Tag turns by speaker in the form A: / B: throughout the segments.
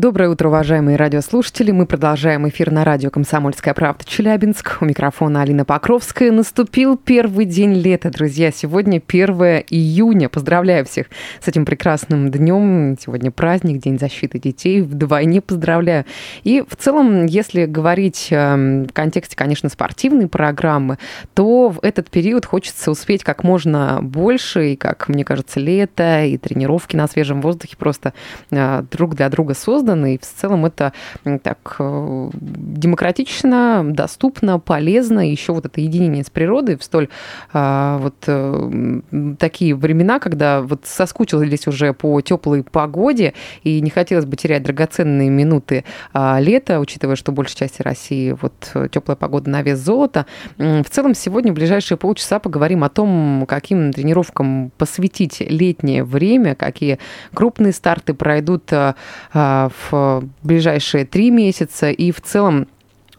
A: Доброе утро, уважаемые радиослушатели. Мы продолжаем эфир на радио «Комсомольская правда» Челябинск. У микрофона Алина Покровская. Наступил первый день лета, друзья. Сегодня 1 июня. Поздравляю всех с этим прекрасным днем. Сегодня праздник, День защиты детей. Вдвойне поздравляю. И в целом, если говорить эм, в контексте, конечно, спортивной программы, то в этот период хочется успеть как можно больше. И, как мне кажется, лето, и тренировки на свежем воздухе просто э, друг для друга созданы созданы, и в целом это так э, демократично, доступно, полезно. Еще вот это единение с природой в столь а, вот э, такие времена, когда вот соскучились уже по теплой погоде, и не хотелось бы терять драгоценные минуты а, лета, учитывая, что большей части России вот теплая погода на вес золота. В целом сегодня в ближайшие полчаса поговорим о том, каким тренировкам посвятить летнее время, какие крупные старты пройдут а, в ближайшие три месяца и в целом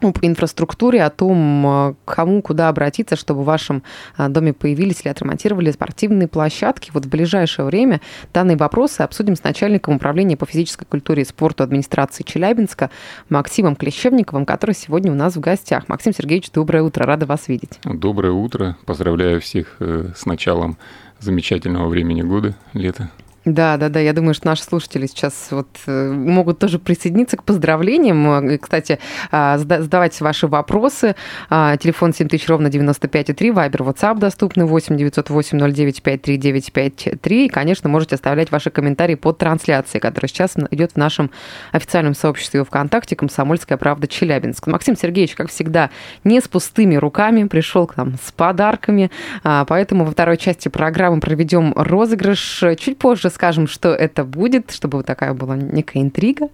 A: об инфраструктуре, о том, кому куда обратиться, чтобы в вашем а, доме появились или отремонтировали спортивные площадки. Вот в ближайшее время данные вопросы обсудим с начальником управления по физической культуре и спорту администрации Челябинска Максимом Клещевниковым, который сегодня у нас в гостях. Максим Сергеевич, доброе утро, рада вас видеть.
B: Доброе утро, поздравляю всех э, с началом замечательного времени года, лета.
A: Да, да, да. Я думаю, что наши слушатели сейчас вот э, могут тоже присоединиться к поздравлениям. Кстати, а, задавайте ваши вопросы. А, телефон 7000 ровно 95,3, Вайбер, WhatsApp доступны 8 908 09 53 И, конечно, можете оставлять ваши комментарии под трансляцией, которая сейчас идет в нашем официальном сообществе ВКонтакте «Комсомольская правда Челябинск». Максим Сергеевич, как всегда, не с пустыми руками, пришел к нам с подарками. А, поэтому во второй части программы проведем розыгрыш чуть позже расскажем, что это будет, чтобы вот такая была некая интрига.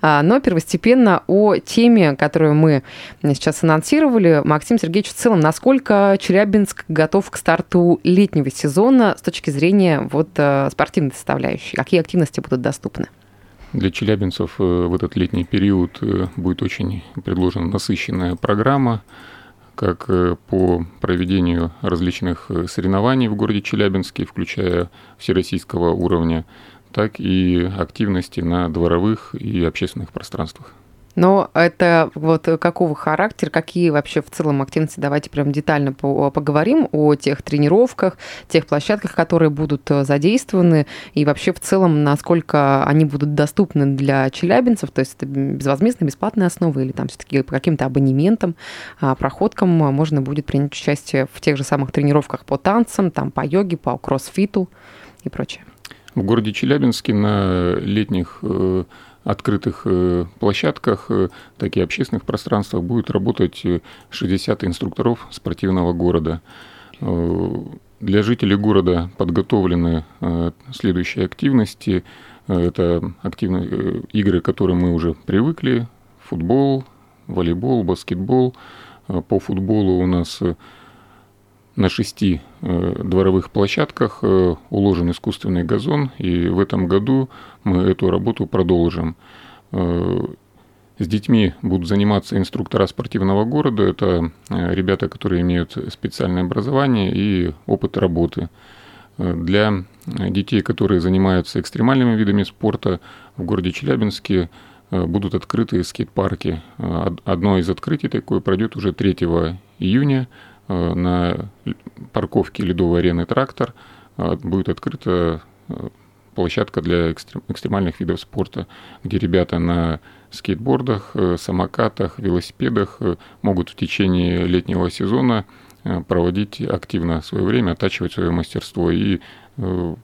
A: А, но первостепенно о теме, которую мы сейчас анонсировали. Максим Сергеевич, в целом, насколько Челябинск готов к старту летнего сезона с точки зрения вот э, спортивной составляющей? Какие активности будут доступны?
B: Для челябинцев э, в этот летний период э, будет очень предложена насыщенная программа как э, по проведению различных э, соревнований в городе Челябинске, включая всероссийского уровня, так и активности на дворовых и общественных пространствах.
A: Но это вот какого характера, какие вообще в целом активности? Давайте прям детально поговорим о тех тренировках, тех площадках, которые будут э, задействованы, и вообще в целом, насколько они будут доступны для челябинцев, то есть это безвозмездно, бесплатная основа или там все-таки по каким-то абонементам, а, проходкам можно будет принять участие в тех же самых тренировках по танцам, там по йоге, по кроссфиту и прочее.
B: В городе Челябинске на летних э, открытых э, площадках, э, так и общественных пространствах будет работать 60 инструкторов спортивного города. Для жителей города подготовлены следующие активности. Это активные игры, к которым мы уже привыкли. Футбол, волейбол, баскетбол. По футболу у нас на шести э, дворовых площадках э, уложен искусственный газон, и в этом году мы эту работу продолжим. Э, с детьми будут заниматься инструктора спортивного города. Это ребята, которые имеют специальное образование и опыт работы. Для детей, которые занимаются экстремальными видами спорта, в городе Челябинске будут открыты скейт-парки. Одно из открытий такое пройдет уже 3 июня на парковке ледовой арены «Трактор» э, будет открыта э, площадка для экстремальных видов спорта, где ребята на скейтбордах, самокатах, велосипедах могут в течение летнего сезона проводить активно свое время, оттачивать свое мастерство. И в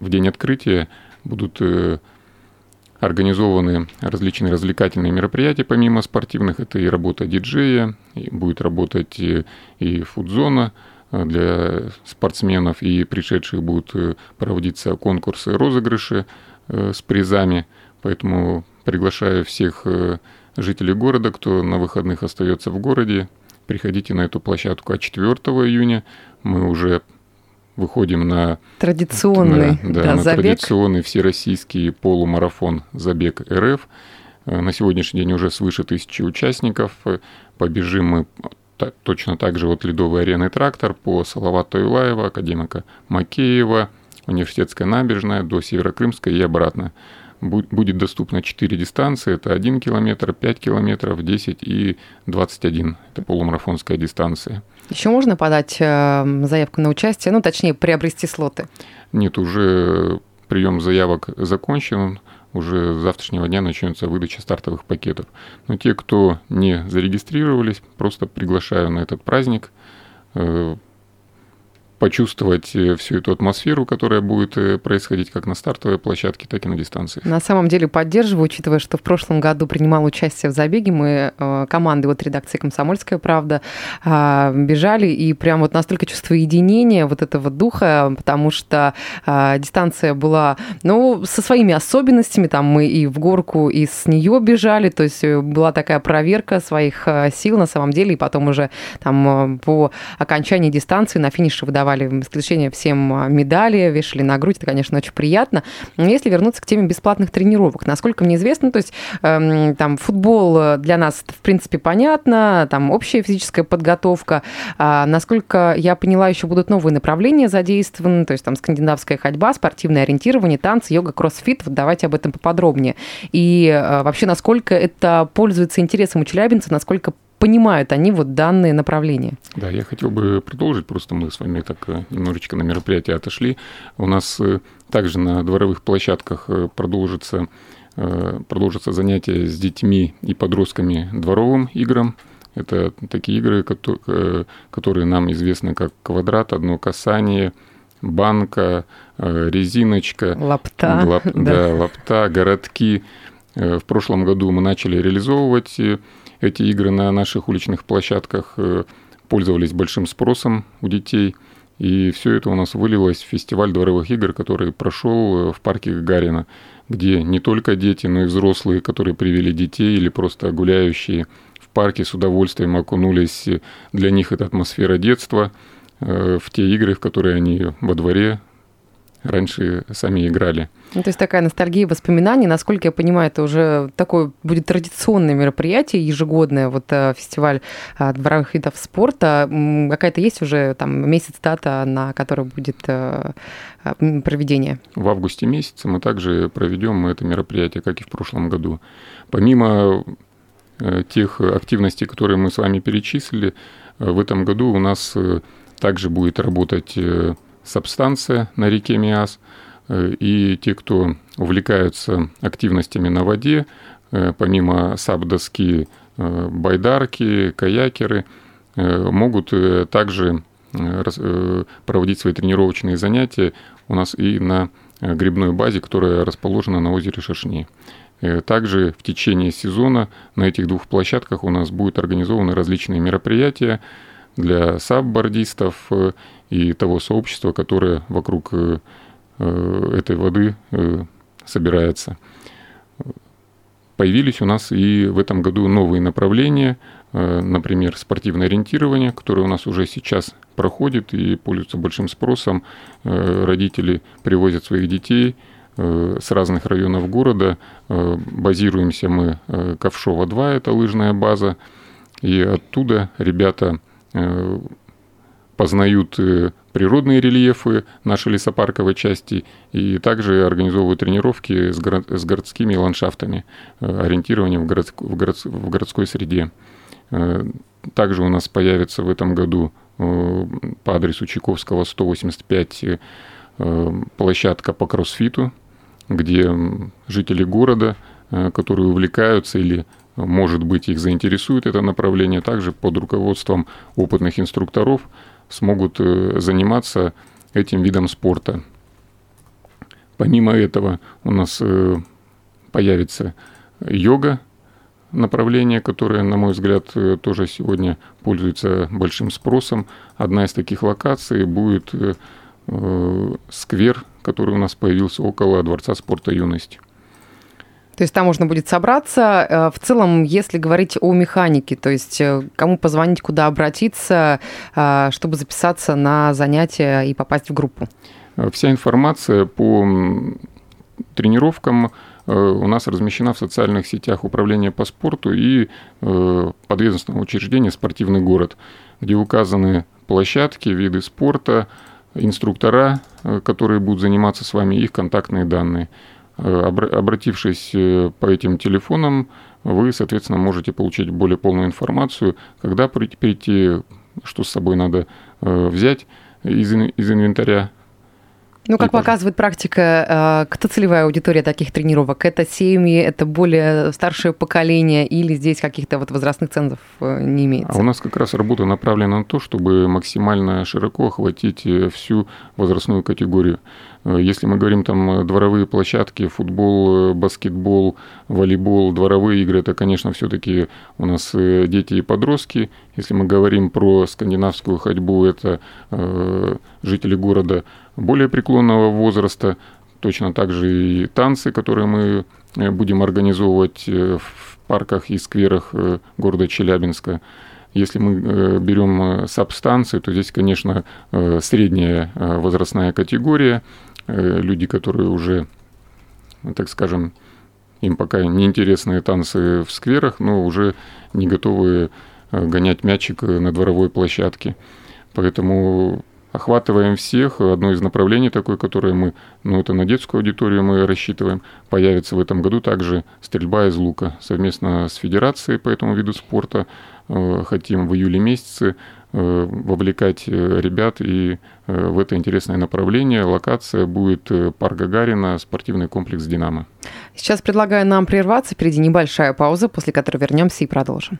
B: день открытия будут организованы различные развлекательные мероприятия, помимо спортивных. Это и работа диджея, и будет работать и, и фудзона э, для спортсменов, и пришедших будут э, проводиться конкурсы, розыгрыши э, с призами. Поэтому приглашаю всех жителей города, кто на выходных остается в городе, приходите на эту площадку. А 4 июня мы уже выходим на
A: традиционный,
B: на, да,
A: да,
B: на
A: забег.
B: традиционный всероссийский полумарафон «Забег РФ». Э, на сегодняшний день уже свыше тысячи участников. Э, Побежим мы точно так же от Ледовой арены «Трактор» по Салавата Юлаева, Академика Макеева, Университетская набережная до Северокрымской и обратно. Бу- Будет доступно 4 дистанции. Это 1 километр, 5 километров, 10 и 21. Это полумарафонская дистанция.
A: Еще можно подать э, заявку на участие, ну, точнее, приобрести слоты.
B: Нет, уже прием заявок закончен. Уже с завтрашнего дня начнется выдача стартовых пакетов. Но те, кто не зарегистрировались, просто приглашаю на этот праздник э, почувствовать э, всю эту атмосферу, которая будет э, происходить как на стартовой площадке, так и на дистанции.
A: На самом деле поддерживаю, учитывая, что в прошлом году принимал участие в забеге. Мы э, команды от редакции «Комсомольская правда» э, бежали, и прям вот настолько чувство единения, вот этого духа, потому что э, дистанция была, ну, со своими особенностями, там мы и в горку, и с нее бежали, то есть была такая проверка своих сил на самом деле, и потом уже там по окончании дистанции на финише выдавали в исключение всем э, медали, вешали на грудь, это, конечно, очень приятно. Но Если вернуться к теме бесплатных тренировок, насколько мне известно, то есть эм, там футбол э, для нас, в принципе, понятно, там общая физическая подготовка. А, насколько я поняла, еще будут новые направления задействованы, то есть там скандинавская ходьба, спортивное ориентирование, танцы, йога, кроссфит. Вот давайте об этом поподробнее. И э, вообще, насколько это пользуется интересом у челябинцев, насколько понимают они вот данные направления.
B: Да, я хотел бы продолжить, просто мы с вами так э, немножечко на мероприятие отошли. У нас э, также на дворовых площадках э, продолжится, продолжится занятие с детьми и подростками дворовым играм. Это такие игры, кото- которые нам известны как квадрат, одно касание, банка, резиночка,
A: Лапта.
B: Лап- да. лапта, городки. В прошлом году мы начали реализовывать эти игры на наших уличных площадках, э, пользовались большим спросом у детей. И все это у нас вылилось в фестиваль дворовых игр, который прошел э, в парке Гагарина, где не только дети, но и взрослые, которые привели детей или просто гуляющие в парке с удовольствием окунулись. Для них это атмосфера детства, э, в те игры, в которые они во дворе раньше сами играли.
A: Ну, то есть такая ностальгия воспоминаний. Насколько я понимаю, это уже такое будет традиционное мероприятие ежегодное, вот э, фестиваль э, дворовых видов спорта. Какая-то есть уже там месяц дата, на которой будет э, проведение?
B: В августе месяце мы также проведем это мероприятие, как и в прошлом году. Помимо тех активностей, которые мы с вами перечислили, в этом году у нас также будет работать субстанция на реке Миас. Э, И те, кто увлекаются активностями на воде, э, помимо саб-доски, э, байдарки, каякеры, могут также проводить свои тренировочные занятия у нас и на грибной базе, которая расположена на озере Шашни. Э, Также в течение сезона на этих двух площадках у нас будут организованы различные мероприятия для саббордистов э, и того сообщества, которое вокруг э, э, этой воды собирается. Появились у нас и в этом году новые направления, например, спортивное ориентирование, которое у нас уже сейчас проходит и пользуется большим спросом. Родители привозят своих детей с разных районов города. Базируемся мы э, Ковшова-2, это лыжная база. И оттуда ребята познают э, природные рельефы нашей лесопарковой части и также организовывают тренировки с, горо- с городскими ландшафтами, э, ориентированием в, городск- в городс- в городской среде. Э, Также у нас появится в этом году э, по адресу Чайковского 185 э, площадка по кроссфиту, где жители города, э, которые увлекаются или может быть, их заинтересует это направление, также под руководством опытных инструкторов смогут э, заниматься этим видом спорта. Помимо этого у нас э, появится йога, направление, которое, на мой взгляд, э, тоже сегодня пользуется большим спросом. Одна из таких локаций будет сквер, который у нас появился около Дворца спорта юности.
A: То есть там можно будет собраться. Э, в целом, если говорить о механике, то есть э, кому позвонить, куда обратиться, э, чтобы записаться на занятия и попасть в группу?
B: Вся информация по тренировкам у нас размещена в социальных сетях Управления по спорту и подведомственного учреждения «Спортивный город», где указаны площадки, виды спорта, инструктора, которые будут заниматься с вами, их контактные данные. Э, обратившись э, по этим телефонам, вы, соответственно, можете получить более полную информацию, когда прийти, что с собой надо э, взять из, из инвентаря,
A: ну, как показывает практика, кто целевая аудитория таких тренировок? Это семьи, это более старшее поколение или здесь каких-то вот возрастных цензов не имеется?
B: А у нас как раз работа направлена на то, чтобы максимально широко охватить всю возрастную категорию. Э, если мы говорим там э, дворовые площадки, футбол, э, баскетбол, волейбол, дворовые игры, это, конечно, все-таки у нас дети и подростки. Если мы говорим про скандинавскую ходьбу, это жители города более преклонного возраста. Точно так же и танцы, которые мы будем организовывать в парках и скверах города Челябинска. Если мы берем сабстанции, то здесь, конечно, средняя возрастная категория – Э, люди, которые уже, так скажем, им пока неинтересные танцы в скверах, но уже не готовы э, гонять мячик на дворовой площадке. Поэтому охватываем всех. Одно из направлений такое, которое мы, ну это на детскую аудиторию мы рассчитываем, появится в этом году также стрельба из лука. Совместно с федерацией по этому виду спорта э, хотим в июле месяце Э, вовлекать э, ребят и э, в это интересное направление. Локация будет парк Гагарина, спортивный комплекс «Динамо».
A: Сейчас предлагаю нам прерваться. Впереди небольшая пауза, после которой вернемся и продолжим.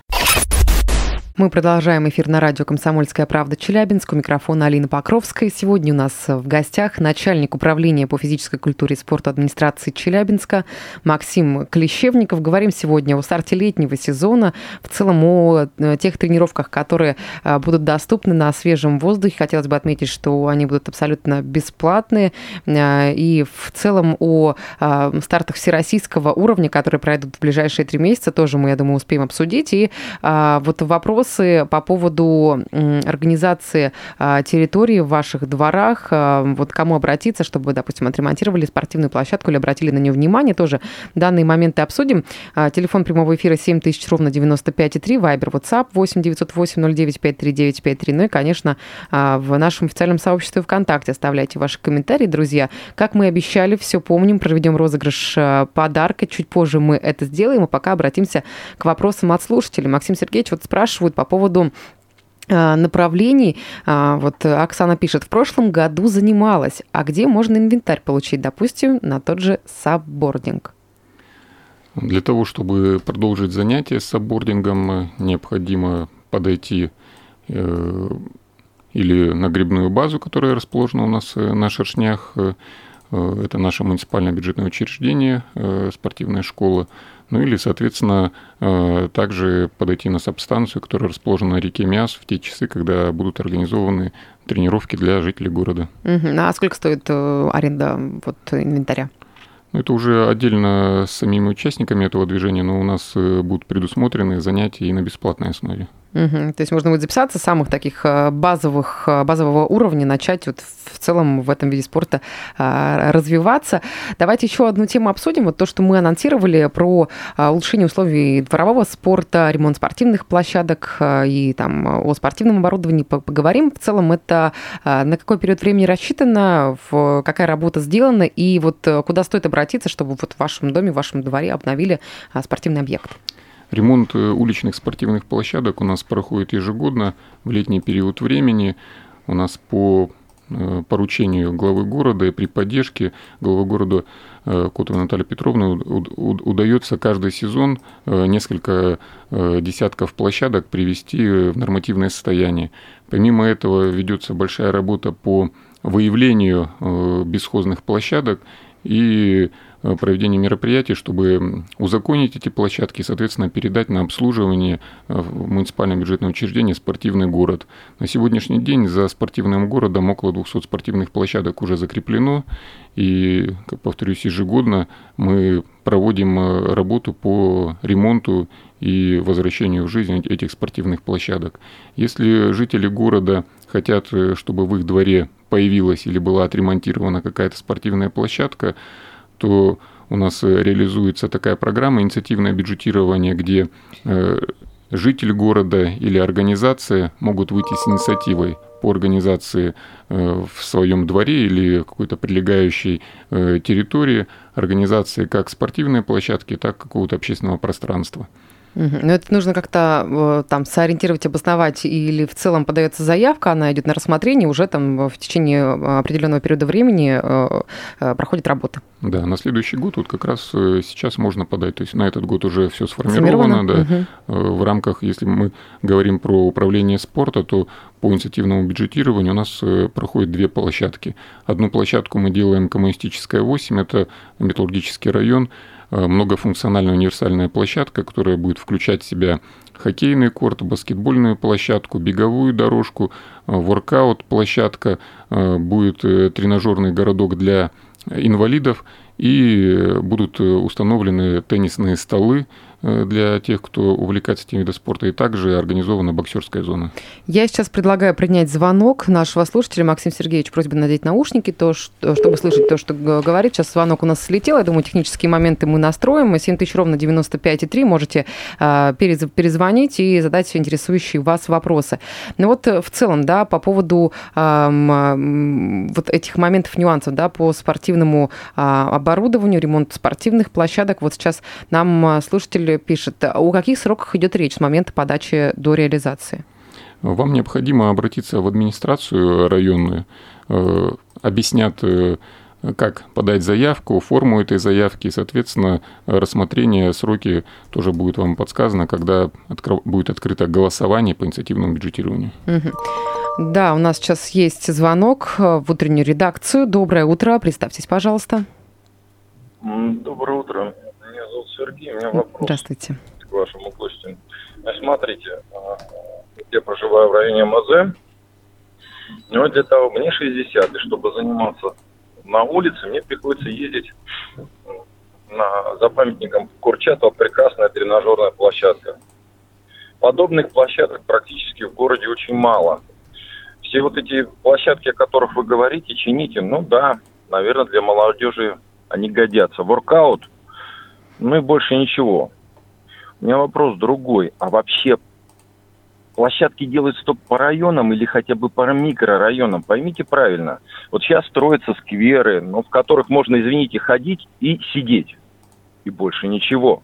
A: Мы продолжаем эфир на радио «Комсомольская правда» Челябинск. У микрофона Алина Покровская. Сегодня у нас в гостях начальник управления по физической культуре и спорту администрации Челябинска Максим Клещевников. Говорим сегодня о старте летнего сезона, в целом о э, тех тренировках, которые э, будут доступны на свежем воздухе. Хотелось бы отметить, что они будут абсолютно бесплатные. Э, и в целом о стартах всероссийского уровня, которые пройдут в ближайшие три месяца, тоже мы, я думаю, успеем обсудить. И вот вопрос вопросы по поводу организации а, территории в ваших дворах. А, вот кому обратиться, чтобы, допустим, отремонтировали спортивную площадку или обратили на нее внимание. Тоже данные моменты обсудим. А, телефон прямого эфира 7000 ровно 95,3. Вайбер, WhatsApp 8 908 09 53953. Ну и, конечно, в нашем официальном сообществе ВКонтакте оставляйте ваши комментарии, друзья. Как мы обещали, все помним, проведем розыгрыш подарка. Чуть позже мы это сделаем, а пока обратимся к вопросам от слушателей. Максим Сергеевич вот спрашивают по поводу а, направлений. А, вот Оксана пишет, в прошлом году занималась. А где можно инвентарь получить, допустим, на тот же саббординг?
B: Для того, чтобы продолжить занятие с саббордингом, необходимо подойти э, или на грибную базу, которая расположена у нас э, на Шершнях. Э, это наше муниципальное бюджетное учреждение, спортивная школа ну или, соответственно, э, также подойти на субстанцию, которая расположена на реке Миас в те часы, когда будут организованы тренировки для жителей города.
A: Угу. А сколько стоит э, аренда вот, инвентаря?
B: Ну, это уже отдельно с самими участниками этого движения, но у нас э, будут предусмотрены занятия и на бесплатной основе.
A: Угу. То есть можно будет записаться с самых таких э, базовых, э, базового уровня, начать вот в целом в этом виде спорта а, развиваться. Давайте еще одну тему обсудим. Вот то, что мы анонсировали про улучшение условий дворового спорта, ремонт спортивных площадок и там о спортивном оборудовании поговорим. В целом это на какой период времени рассчитано, какая работа сделана и вот куда стоит обратиться, чтобы вот в вашем доме, в вашем дворе обновили спортивный объект?
B: Ремонт э, уличных спортивных площадок у нас проходит ежегодно в летний период времени. У нас по э, поручению главы города и при поддержке главы города э, Котовой Натальи Петровны удается каждый сезон несколько десятков площадок привести в нормативное состояние. Помимо этого ведется большая работа по выявлению бесхозных площадок и проведения мероприятий, чтобы узаконить эти площадки и, соответственно, передать на обслуживание э, в муниципальное бюджетное учреждение спортивный город. На сегодняшний день за спортивным городом около 200 спортивных площадок уже закреплено, и, как повторюсь, ежегодно мы проводим э, работу по ремонту и возвращению в жизнь этих спортивных площадок. Если жители города хотят, чтобы в их дворе появилась или была отремонтирована какая-то спортивная площадка, то у нас э, реализуется такая программа инициативное бюджетирование, где э, житель города или организация могут выйти с инициативой по организации э, в своем дворе или какой-то прилегающей территории организации как спортивной площадки, так и какого-то общественного пространства.
A: Но ну, это нужно как-то там сориентировать, обосновать, или в целом подается заявка, она идет на рассмотрение, уже там в течение определенного периода времени проходит работа.
B: Да, на следующий год вот как раз э, сейчас можно подать. То есть на этот год уже все сформировано. Да. Угу. В рамках, если мы говорим про управление спорта, то по инициативному бюджетированию у нас э, проходит две площадки. Одну площадку мы делаем коммунистическая 8, это металлургический район, многофункциональная универсальная площадка, которая будет включать в себя хоккейный корт, баскетбольную площадку, беговую дорожку, воркаут площадка, будет тренажерный городок для инвалидов, и будут установлены теннисные столы Э, для тех, кто увлекается этим видом спорта, и также организована боксерская зона.
A: Я сейчас предлагаю принять звонок нашего слушателя. Максим Сергеевич, просьба надеть наушники, то, что, чтобы слышать то, что говорит. Сейчас звонок у нас слетел. Я думаю, технические моменты мы настроим. 7 тысяч ровно 95,3. Можете э, перезвонить и задать интересующие вас вопросы. Ну вот э, в целом, да, по поводу э, вот этих моментов, нюансов, да, по спортивному э, оборудованию, ремонту спортивных площадок. Вот сейчас нам слушатель слушатель пишет, о каких сроках идет речь с момента подачи до реализации?
B: Вам необходимо обратиться в администрацию районную, э, объяснят, э, как подать заявку, форму этой заявки, и, соответственно, рассмотрение, сроки тоже будет вам подсказано, когда будет открыто голосование по инициативному бюджетированию.
A: Да, у нас сейчас есть звонок в утреннюю редакцию. Доброе утро, представьтесь, пожалуйста.
C: Доброе утро. Сергей. У меня вопрос
A: Здравствуйте.
C: к вашему гостю. Смотрите, а, я проживаю в районе МАЗ. Но для того, мне 60, и чтобы заниматься на улице, мне приходится ездить на, за памятником Курчатова прекрасная тренажерная площадка. Подобных площадок практически в городе очень мало. Все вот эти площадки, о которых вы говорите, чините, ну да, наверное, для молодежи они годятся. Воркаут – ну и больше ничего. У меня вопрос другой. А вообще площадки делаются только по районам или хотя бы по микрорайонам? Поймите правильно. Вот сейчас строятся скверы, но в которых можно, извините, ходить и сидеть. И больше ничего.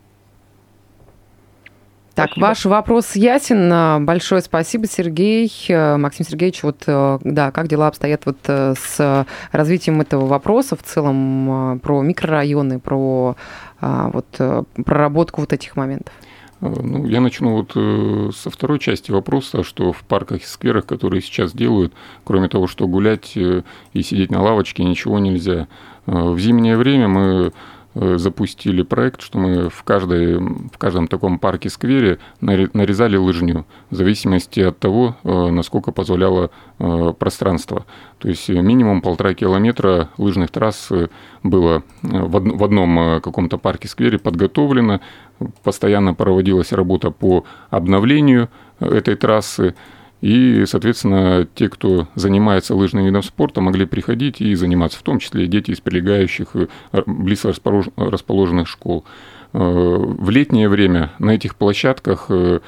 A: Так, спасибо. ваш вопрос ясен. Большое спасибо, Сергей. Максим Сергеевич, вот да, как дела обстоят вот с развитием этого вопроса в целом про микрорайоны, про а, вот э, проработку вот этих моментов?
B: Э, ну, я начну вот э, со второй части вопроса, что в парках и скверах, которые сейчас делают, кроме того, что гулять и сидеть на лавочке, ничего нельзя. В зимнее время мы запустили проект, что мы в, каждой, в каждом таком парке-сквере нарезали лыжню, в зависимости от того, э, насколько позволяло э, пространство. То есть минимум полтора километра лыжных трасс было в одном каком-то парке-сквере подготовлено, постоянно проводилась работа по обновлению этой трассы, и, соответственно, те, кто занимается лыжным видом спорта, могли приходить и заниматься, в том числе дети из прилегающих э, близко расположенных школ. Э, в летнее время на этих площадках э,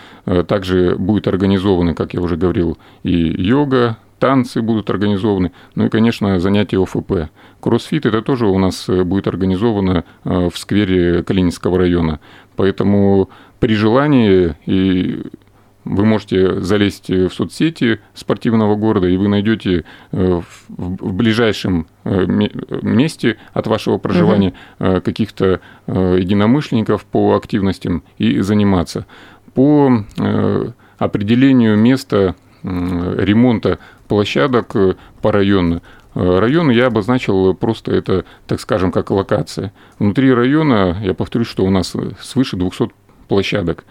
B: также будет организованы, как я уже говорил, и йога, танцы будут организованы, ну и, конечно, занятия ОФП. Кроссфит это тоже у нас будет организовано в сквере Калининского района. Поэтому при желании и вы можете залезть в соцсети спортивного города, и вы найдете э, в ближайшем э, месте от вашего проживания угу. каких-то единомышленников по активностям и заниматься. По определению места ремонта площадок по району Район я обозначил просто это, так скажем, как локация. Внутри района, я повторюсь, что у нас свыше 200 площадок.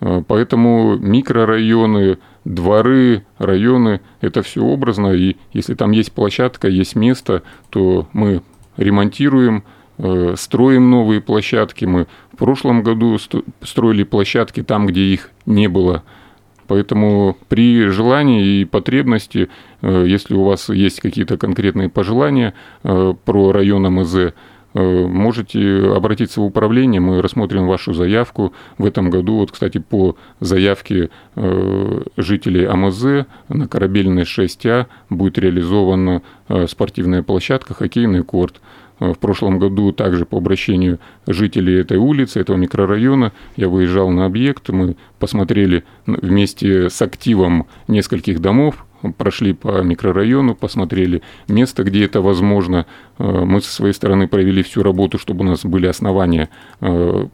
B: Поэтому микрорайоны, дворы, районы – это все образно. И если там есть площадка, есть место, то мы ремонтируем, Э, строим новые площадки. Мы в прошлом году строили площадки там, где их не было. Поэтому при желании и потребности, э, если у вас есть какие-то конкретные пожелания э, про район АМЗ, можете обратиться в управление, мы рассмотрим вашу заявку. В этом году, вот, кстати, по заявке жителей АМЗ на корабельной 6А будет реализована спортивная площадка, хоккейный корт. Э, в прошлом году также по обращению жителей этой улицы, этого микрорайона, я выезжал на объект, мы посмотрели вместе с активом нескольких домов, прошли по микрорайону, посмотрели место, где это возможно. Э, мы со своей стороны провели всю работу, чтобы у нас были основания э,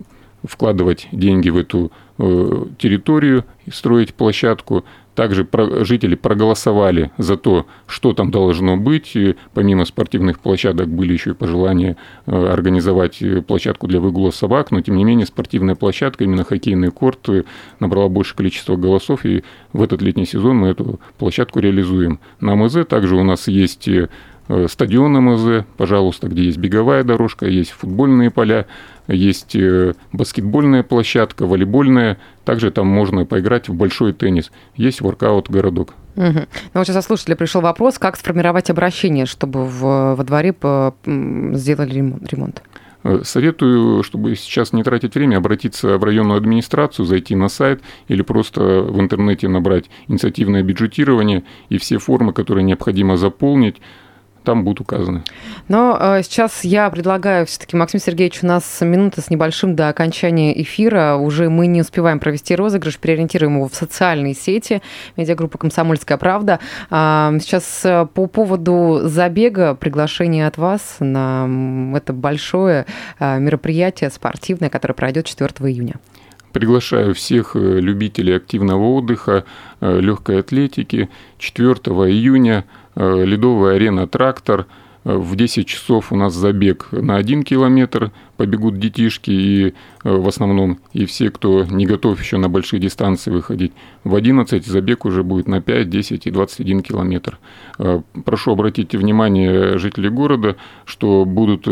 B: вкладывать деньги в эту территорию, строить площадку. Также жители проголосовали за то, что там должно быть. Помимо спортивных площадок были еще и пожелания э, организовать э, площадку для выгула собак, но тем не менее спортивная площадка, именно хоккейный корт, э, набрала большее количество голосов, и в этот летний сезон мы эту площадку реализуем. На МЗ также у нас есть стадион МЗ, пожалуйста, где есть беговая дорожка, есть футбольные поля, есть э, баскетбольная площадка, волейбольная, также там можно поиграть в большой теннис, есть воркаут-городок.
A: Угу. Ну, вот сейчас слушателя пришел вопрос, как сформировать обращение, чтобы в, во дворе по, сделали ремонт?
B: Э, советую, чтобы сейчас не тратить время, обратиться в районную администрацию, зайти на сайт или просто в интернете набрать инициативное бюджетирование и все формы, которые необходимо заполнить, там будут указаны.
A: Но э, сейчас я предлагаю все-таки, Максим Сергеевич, у нас минута с небольшим до окончания эфира. Уже мы не успеваем провести розыгрыш, переориентируем его в социальные сети. Медиагруппа «Комсомольская правда». А, сейчас э, по поводу забега приглашение от вас на это большое э, мероприятие спортивное, которое пройдет 4 июня.
B: Приглашаю всех любителей активного отдыха, легкой атлетики 4 июня – Э, ледовая арена «Трактор». Э, в 10 часов у нас забег на 1 километр, побегут детишки и э, в основном и все, кто не готов еще на большие дистанции выходить. В 11 забег уже будет на 5, 10 и 21 километр. Прошу обратить внимание жителей города, что будут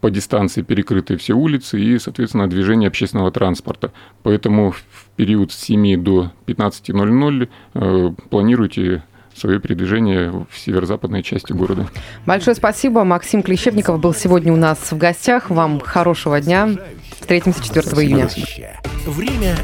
B: по дистанции перекрыты все улицы и, соответственно, движение общественного транспорта. Поэтому в период с 7 до 15.00 планируйте свое передвижение в северо-западной части города.
A: Большое спасибо. Максим Клещевников был сегодня у нас в гостях. Вам хорошего дня. Встретимся 4 июня.
D: Время.